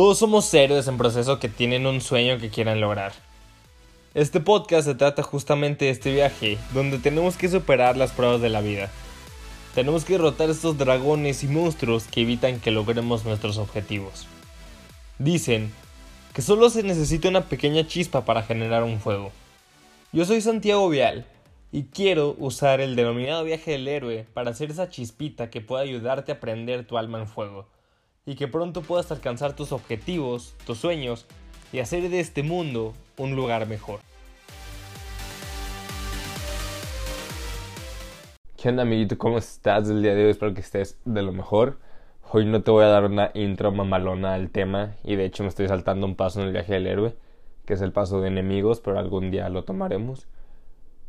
Todos somos héroes en proceso que tienen un sueño que quieran lograr. Este podcast se trata justamente de este viaje, donde tenemos que superar las pruebas de la vida. Tenemos que derrotar estos dragones y monstruos que evitan que logremos nuestros objetivos. Dicen que solo se necesita una pequeña chispa para generar un fuego. Yo soy Santiago Vial y quiero usar el denominado viaje del héroe para hacer esa chispita que pueda ayudarte a prender tu alma en fuego y que pronto puedas alcanzar tus objetivos, tus sueños y hacer de este mundo un lugar mejor. ¿Qué onda amiguito? ¿Cómo estás el día de hoy? Espero que estés de lo mejor. Hoy no te voy a dar una intro mamalona al tema y de hecho me estoy saltando un paso en el viaje del héroe, que es el paso de enemigos, pero algún día lo tomaremos.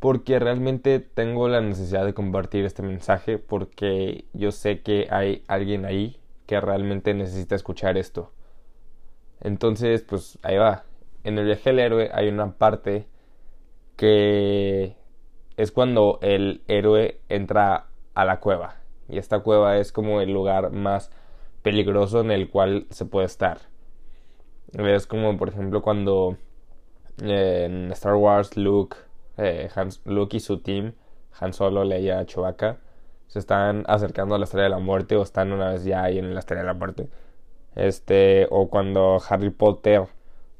Porque realmente tengo la necesidad de compartir este mensaje porque yo sé que hay alguien ahí que realmente necesita escuchar esto. Entonces, pues ahí va. En el viaje del héroe hay una parte que es cuando el héroe entra a la cueva. Y esta cueva es como el lugar más peligroso en el cual se puede estar. Es como, por ejemplo, cuando en Star Wars Luke, eh, Luke y su team, Han Solo, Leia, Chewbacca, se están acercando a la estrella de la muerte o están una vez ya ahí en la estrella de la muerte. Este, o cuando Harry Potter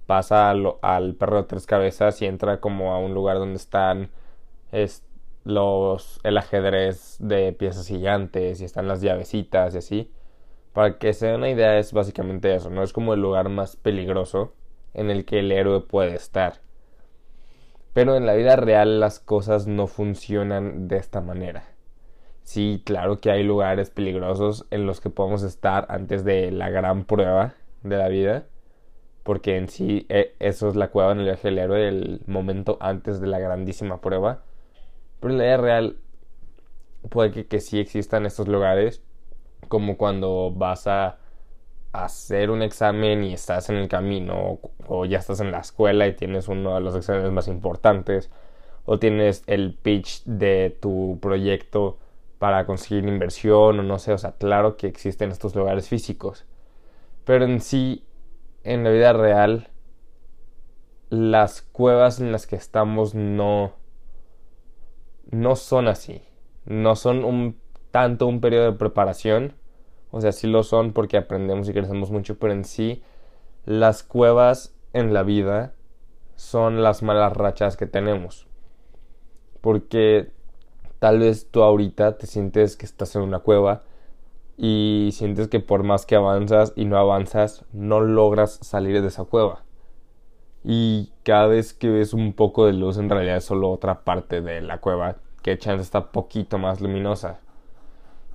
pasa al perro de tres cabezas y entra como a un lugar donde están es los, el ajedrez de piezas gigantes y están las llavecitas y así. Para que se den una idea es básicamente eso, ¿no? Es como el lugar más peligroso en el que el héroe puede estar. Pero en la vida real las cosas no funcionan de esta manera. Sí, claro que hay lugares peligrosos en los que podemos estar antes de la gran prueba de la vida. Porque en sí e, eso es la cueva en el viaje del héroe, el momento antes de la grandísima prueba pero en la vida real puede que, que sí existan estos lugares, como cuando vas a hacer un examen y estás en el camino, o, ya estás en la escuela y tienes uno de los exámenes más importantes, o tienes el pitch de tu proyecto para conseguir inversión, o no sé, o sea, claro que existen estos lugares físicos. Pero en sí, en la vida real, las cuevas en las que estamos no no son así. No son un, tanto un periodo de preparación. O sea, sí lo son porque aprendemos y crecemos mucho, pero en sí las cuevas en la vida son las malas rachas que tenemos. Porque tal vez tú ahorita te sientes que estás en una cueva y sientes que por más que avanzas y no avanzas, no logras salir de esa cueva y cada vez que ves un poco de luz en realidad es solo otra parte de la cueva que chance está poquito más luminosa.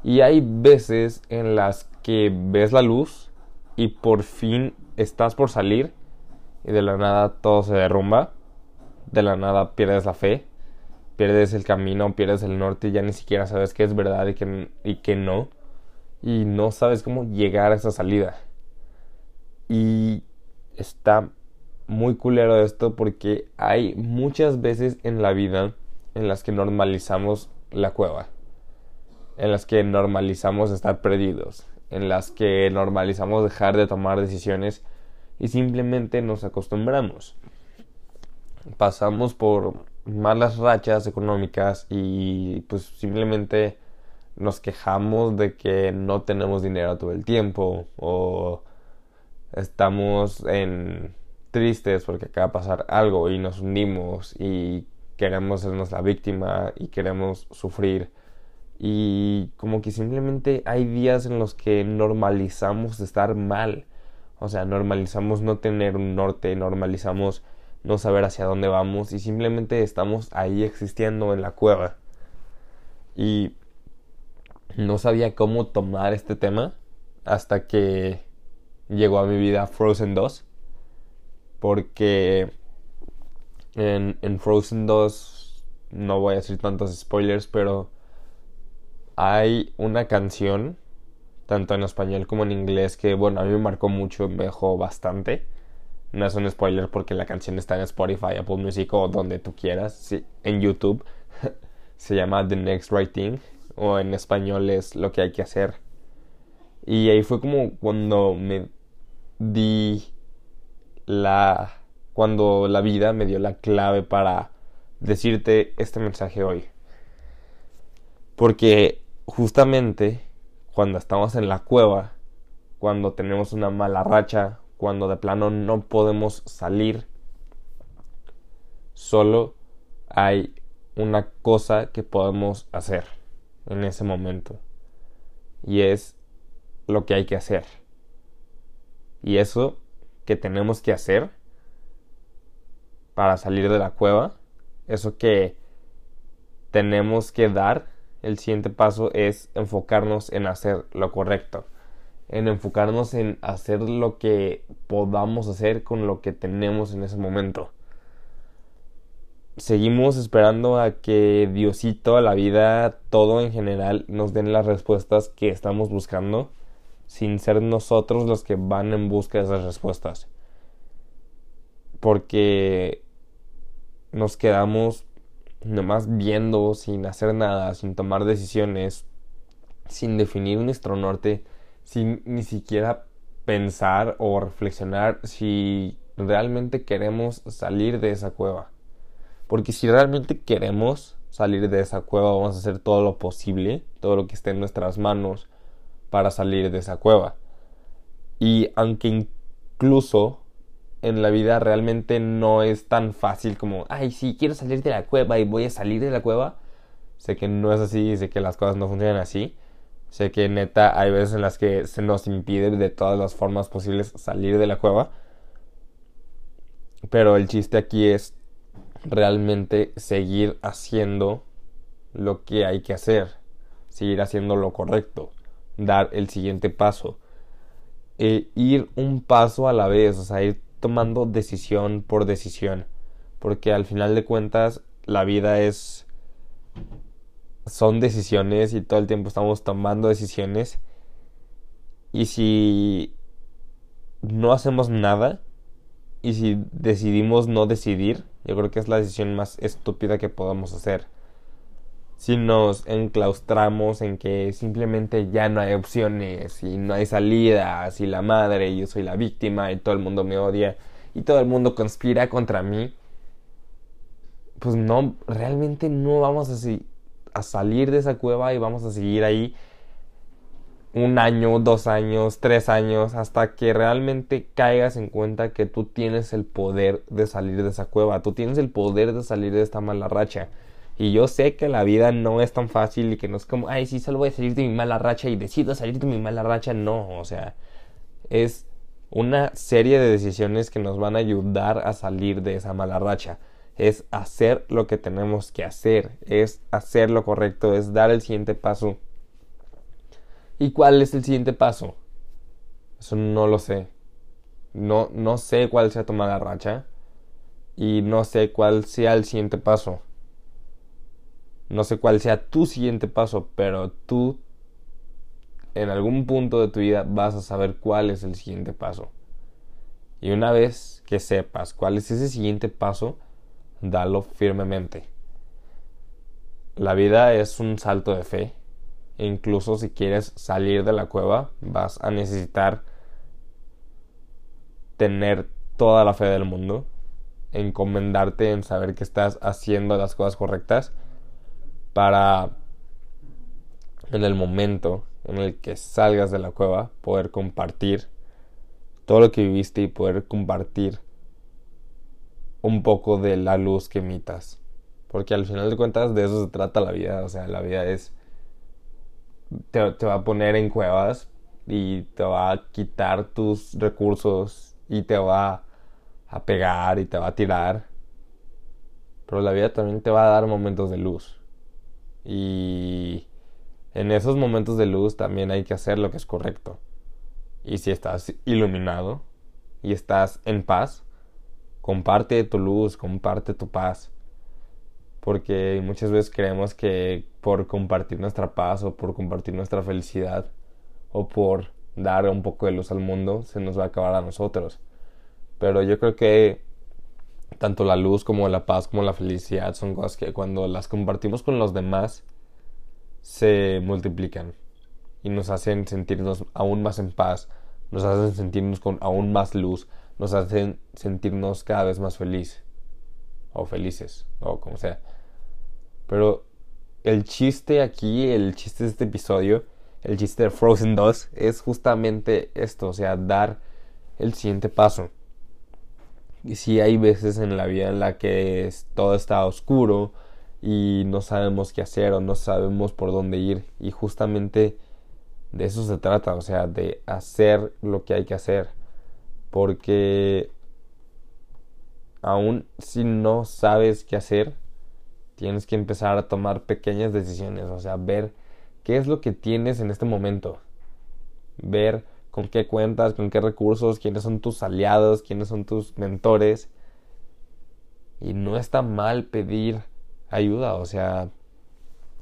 Y hay veces en las que ves la luz y por fin estás por salir y de la nada todo se derrumba, de la nada pierdes la fe, pierdes el camino, pierdes el norte ya ni siquiera sabes qué es verdad y qué, y qué no y no sabes cómo llegar a esa salida. Y está muy culero esto porque hay muchas veces en la vida en las que normalizamos la cueva, en las que normalizamos estar perdidos, en las que normalizamos dejar de tomar decisiones y simplemente nos acostumbramos. Pasamos por malas rachas económicas y pues simplemente nos quejamos de que no tenemos dinero todo el tiempo o estamos en tristes porque acaba de pasar algo y nos hundimos y queremos sernos la víctima y queremos sufrir. Y como que simplemente hay días en los que normalizamos estar mal. O sea, normalizamos no tener un norte, normalizamos no saber hacia dónde vamos y simplemente estamos ahí existiendo en la cueva. Y no sabía cómo tomar este tema hasta que llegó a mi vida Frozen 2 porque en, en Frozen 2 no voy a decir tantos spoilers, pero hay una canción, tanto en español como en inglés, que bueno, a mí me marcó mucho, me dejó bastante. No es un spoiler porque la canción está en Spotify, Apple Music o donde tú quieras, sí, en YouTube. Se llama The Next Right Thing, o en español es Lo que hay que hacer. Y ahí fue como cuando me di la cuando la vida me dio la clave para decirte este mensaje hoy. Porque justamente cuando estamos en la cueva, cuando tenemos una mala racha, cuando de plano no podemos salir, solo hay una cosa que podemos hacer en ese momento. Y es lo que hay que hacer. Y eso que tenemos que hacer para salir de la cueva, eso que tenemos que dar, el siguiente paso es enfocarnos en hacer lo correcto, en enfocarnos en hacer lo que podamos hacer con lo que tenemos en ese momento. Seguimos esperando a que Diosito, la vida, todo en general nos den las respuestas que estamos buscando sin ser nosotros los que van en busca de esas respuestas. Porque nos quedamos nomás viendo, sin hacer nada, sin tomar decisiones, sin definir nuestro norte, sin ni siquiera pensar o reflexionar si realmente queremos salir de esa cueva. Porque si realmente queremos salir de esa cueva, vamos a hacer todo lo posible, todo lo que esté en nuestras manos para salir de esa cueva. Y aunque incluso en la vida realmente no es tan fácil como, ay, sí, quiero salir de la cueva y voy a salir de la cueva. Sé que no es así, sé que las cosas no funcionan así. Sé que neta hay veces en las que se nos impide de todas las formas posibles salir de la cueva. Pero el chiste aquí es realmente seguir haciendo lo que hay que hacer. Seguir haciendo lo correcto. Dar el siguiente paso. E ir un paso a la vez, o sea, ir tomando decisión por decisión. Porque al final de cuentas la vida es... Son decisiones y todo el tiempo estamos tomando decisiones. Y si no hacemos nada y si decidimos no decidir, yo creo que es la decisión más estúpida que podamos hacer. Si nos enclaustramos en que simplemente ya no hay opciones y no hay salidas y la madre, y yo soy la víctima y todo el mundo me odia y todo el mundo conspira contra mí, pues no, realmente no vamos a, a salir de esa cueva y vamos a seguir ahí un año, dos años, tres años, hasta que realmente caigas en cuenta que tú tienes el poder de salir de esa cueva, tú tienes el poder de salir de esta mala racha. Y yo sé que la vida no es tan fácil y que no es como, ay, sí, solo voy a salir de mi mala racha y decido salir de mi mala racha. No, o sea, es una serie de decisiones que nos van a ayudar a salir de esa mala racha. Es hacer lo que tenemos que hacer, es hacer lo correcto, es dar el siguiente paso. ¿Y cuál es el siguiente paso? Eso no lo sé. No, no sé cuál sea tu mala racha y no sé cuál sea el siguiente paso. No sé cuál sea tu siguiente paso, pero tú en algún punto de tu vida vas a saber cuál es el siguiente paso. Y una vez que sepas cuál es ese siguiente paso, dalo firmemente. La vida es un salto de fe. E incluso si quieres salir de la cueva, vas a necesitar tener toda la fe del mundo, encomendarte en saber que estás haciendo las cosas correctas para en el momento en el que salgas de la cueva poder compartir todo lo que viviste y poder compartir un poco de la luz que emitas. Porque al final de cuentas de eso se trata la vida. O sea, la vida es... Te, te va a poner en cuevas y te va a quitar tus recursos y te va a pegar y te va a tirar. Pero la vida también te va a dar momentos de luz. Y en esos momentos de luz también hay que hacer lo que es correcto. Y si estás iluminado y estás en paz, comparte tu luz, comparte tu paz. Porque muchas veces creemos que por compartir nuestra paz o por compartir nuestra felicidad o por dar un poco de luz al mundo se nos va a acabar a nosotros. Pero yo creo que tanto la luz como la paz como la felicidad son cosas que cuando las compartimos con los demás se multiplican y nos hacen sentirnos aún más en paz, nos hacen sentirnos con aún más luz, nos hacen sentirnos cada vez más feliz o felices o como sea. Pero el chiste aquí, el chiste de este episodio, el chiste de Frozen 2 es justamente esto, o sea, dar el siguiente paso. Y si hay veces en la vida en la que todo está oscuro y no sabemos qué hacer o no sabemos por dónde ir y justamente de eso se trata, o sea, de hacer lo que hay que hacer. Porque aún si no sabes qué hacer, tienes que empezar a tomar pequeñas decisiones, o sea, ver qué es lo que tienes en este momento. Ver con qué cuentas, con qué recursos, quiénes son tus aliados, quiénes son tus mentores. Y no está mal pedir ayuda, o sea,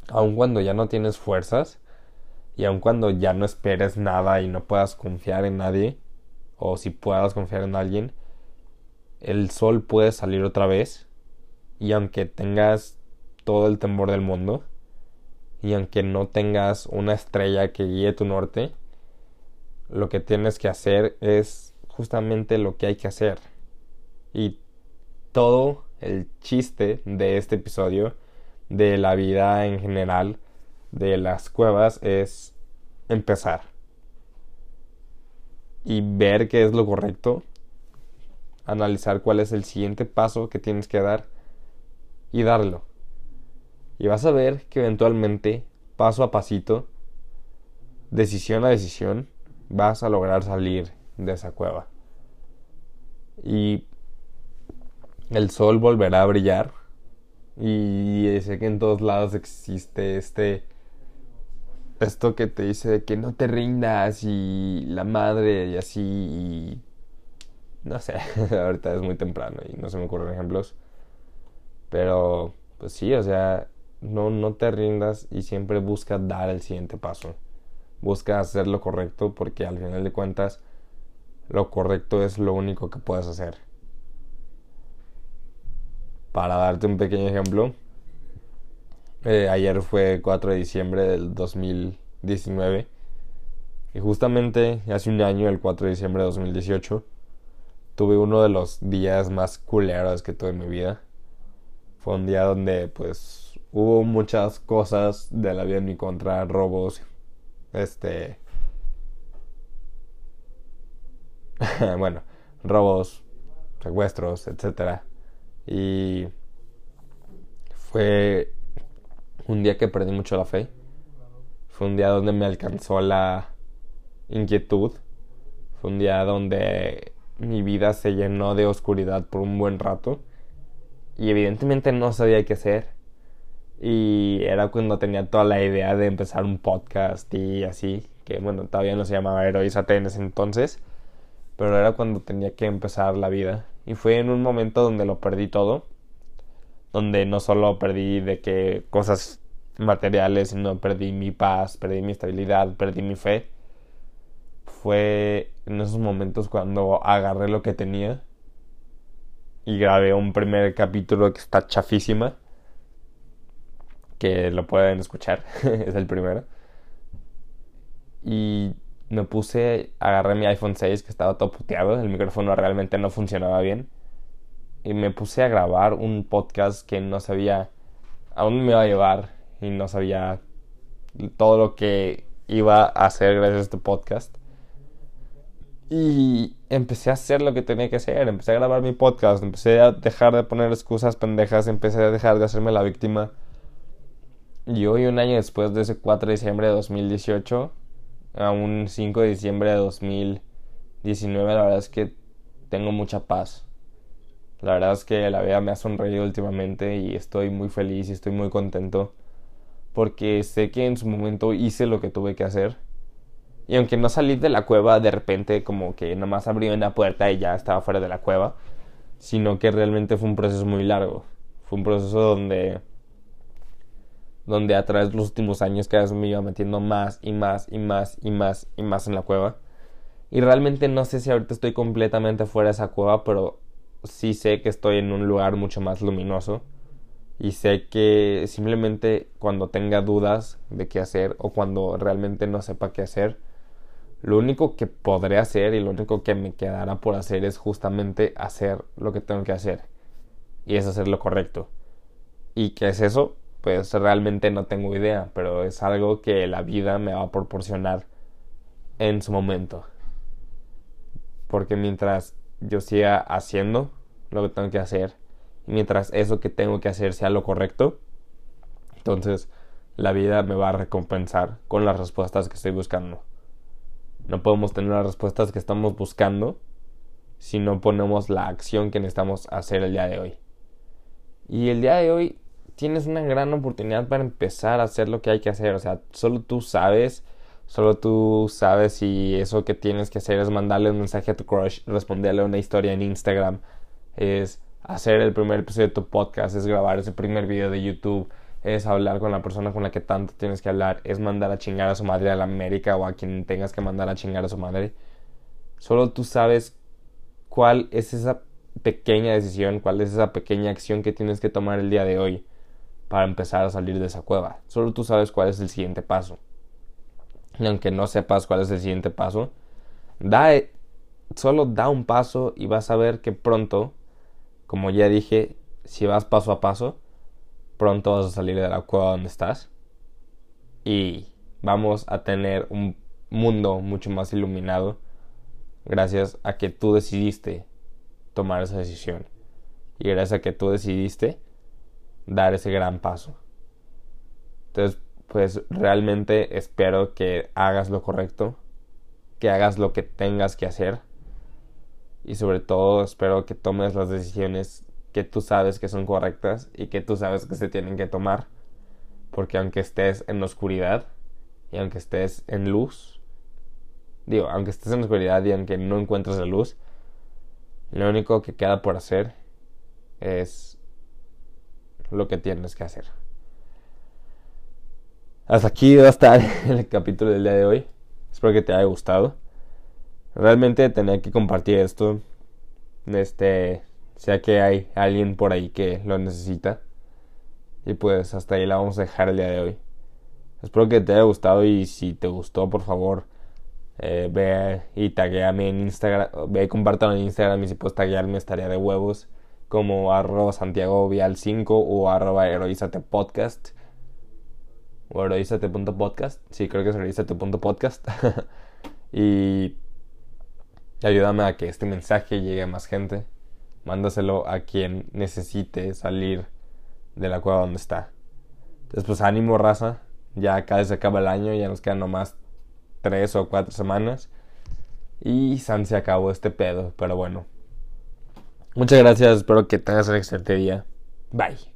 aun cuando ya no tienes fuerzas y aun cuando ya no esperes nada y no puedas confiar en nadie, o si puedas confiar en alguien, el sol puede salir otra vez y aunque tengas todo el temor del mundo y aunque no tengas una estrella que guíe tu norte, lo que tienes que hacer es justamente lo que hay que hacer. Y todo el chiste de este episodio, de la vida en general, de las cuevas, es empezar. Y ver qué es lo correcto. Analizar cuál es el siguiente paso que tienes que dar. Y darlo. Y vas a ver que eventualmente, paso a pasito, decisión a decisión, vas a lograr salir de esa cueva. Y el sol volverá a brillar. Y sé que en todos lados existe este. Esto que te dice que no te rindas y la madre y así. Y no sé, ahorita es muy temprano y no se me ocurren ejemplos. Pero, pues sí, o sea, no, no te rindas y siempre busca dar el siguiente paso. Busca hacer lo correcto porque al final de cuentas lo correcto es lo único que puedes hacer. Para darte un pequeño ejemplo, eh, ayer fue 4 de diciembre del 2019 y justamente hace un año, el 4 de diciembre de 2018, tuve uno de los días más culeros que tuve en mi vida. Fue un día donde pues hubo muchas cosas de la vida en mi contra, robos, este... bueno, robos, secuestros, etc. Y fue un día que perdí mucho la fe. Fue un día donde me alcanzó la inquietud. Fue un día donde mi vida se llenó de oscuridad por un buen rato. Y evidentemente no sabía qué hacer. Y era cuando tenía toda la idea de empezar un podcast y así, que bueno, todavía no se llamaba Heroízate en ese entonces, pero era cuando tenía que empezar la vida. Y fue en un momento donde lo perdí todo, donde no solo perdí de que cosas materiales, sino perdí mi paz, perdí mi estabilidad, perdí mi fe. Fue en esos momentos cuando agarré lo que tenía y grabé un primer capítulo que está chafísima que lo pueden escuchar, es el primero. Y me puse, agarré mi iPhone 6 que estaba todo el micrófono realmente no funcionaba bien. Y me puse a grabar un podcast que no sabía a dónde me iba a llevar y no sabía todo lo que iba a hacer gracias a este podcast. Y empecé a hacer lo que tenía que hacer, empecé a grabar mi podcast, empecé a dejar de poner excusas pendejas, empecé a dejar de hacerme la víctima y hoy, un año después de ese 4 de diciembre de 2018, a un 5 de diciembre de 2019, la verdad es que tengo mucha paz. La verdad es que la vida me ha sonreído últimamente y estoy muy feliz y estoy muy contento porque sé que en su momento hice lo que tuve que hacer. Y aunque no salí de la cueva de repente como que nomás abrí una puerta y ya estaba fuera de la cueva, sino que realmente fue un proceso muy largo. Fue un proceso donde donde a través de los últimos años cada vez me iba metiendo más y más y más y más y más en la cueva. Y realmente no sé si ahorita estoy completamente fuera de esa cueva, pero sí sé que estoy en un lugar mucho más luminoso. Y sé que simplemente cuando tenga dudas de qué hacer o cuando realmente no sepa qué hacer, Lo único que podré hacer y lo único que me quedará por hacer es justamente hacer lo que tengo que hacer. Y es hacer lo correcto. ¿Y qué es eso? Pues realmente no tengo idea, pero es algo que la vida me va a proporcionar en su momento. Porque mientras yo siga haciendo lo que tengo que hacer, y mientras eso que tengo que hacer sea lo correcto, entonces la vida me va a recompensar con las respuestas que estoy buscando. No podemos tener las respuestas que estamos buscando si no ponemos la acción que necesitamos hacer el día de hoy. Y el día de hoy tienes una gran oportunidad para empezar a hacer lo que hay que hacer. O sea, solo tú sabes, solo tú sabes si eso que tienes que hacer es mandarle un mensaje a tu crush, responderle una historia en Instagram, es hacer el primer episodio de tu podcast, es grabar ese primer video de YouTube, es hablar con la persona con la que tanto tienes que hablar, es mandar a chingar a su madre a la América o a quien tengas que mandar a chingar a su madre. Solo tú sabes cuál es esa pequeña decisión, cuál es esa pequeña acción que tienes que tomar el día de hoy para empezar a salir de esa cueva. Solo tú sabes cuál es el siguiente paso. Y aunque no sepas cuál es el siguiente paso, da, solo da un paso y vas a ver que pronto, como ya dije, si vas paso a paso, pronto vas a salir de la cueva donde estás y vamos a tener un mundo mucho más iluminado gracias a que tú decidiste tomar esa decisión y gracias a que tú decidiste dar ese gran paso. Entonces, pues realmente espero que hagas lo correcto, que hagas lo que tengas que hacer y sobre todo espero que tomes las decisiones que tú sabes que son correctas y que tú sabes que se tienen que tomar. Porque aunque estés en oscuridad y aunque estés en luz, digo, aunque estés en oscuridad y aunque no encuentres la luz, lo único que queda por hacer es lo que tienes que hacer. Hasta aquí va a estar el capítulo del día de hoy. Espero que te haya gustado. Realmente tenía que compartir esto. Este sea que hay alguien por ahí que lo necesita. Y pues hasta ahí la vamos a dejar el día de hoy. Espero que te haya gustado y si te gustó, por favor, eh, ve y tagueame en Instagram. Ve y compártelo en Instagram y si puedes taguearme estaría de huevos. Como arroba Santiago Vial 5 o arroba heroízate podcast. O heroízate.podcast. Sí, creo que es heroízate.podcast. y ayúdame a que este mensaje llegue a más gente mándaselo a quien necesite salir de la cueva donde está. Entonces, pues ánimo, raza. Ya casi se acaba el año, ya nos quedan nomás tres o cuatro semanas. Y San se acabó este pedo, pero bueno. Muchas gracias, espero que tengas un excelente día. Bye.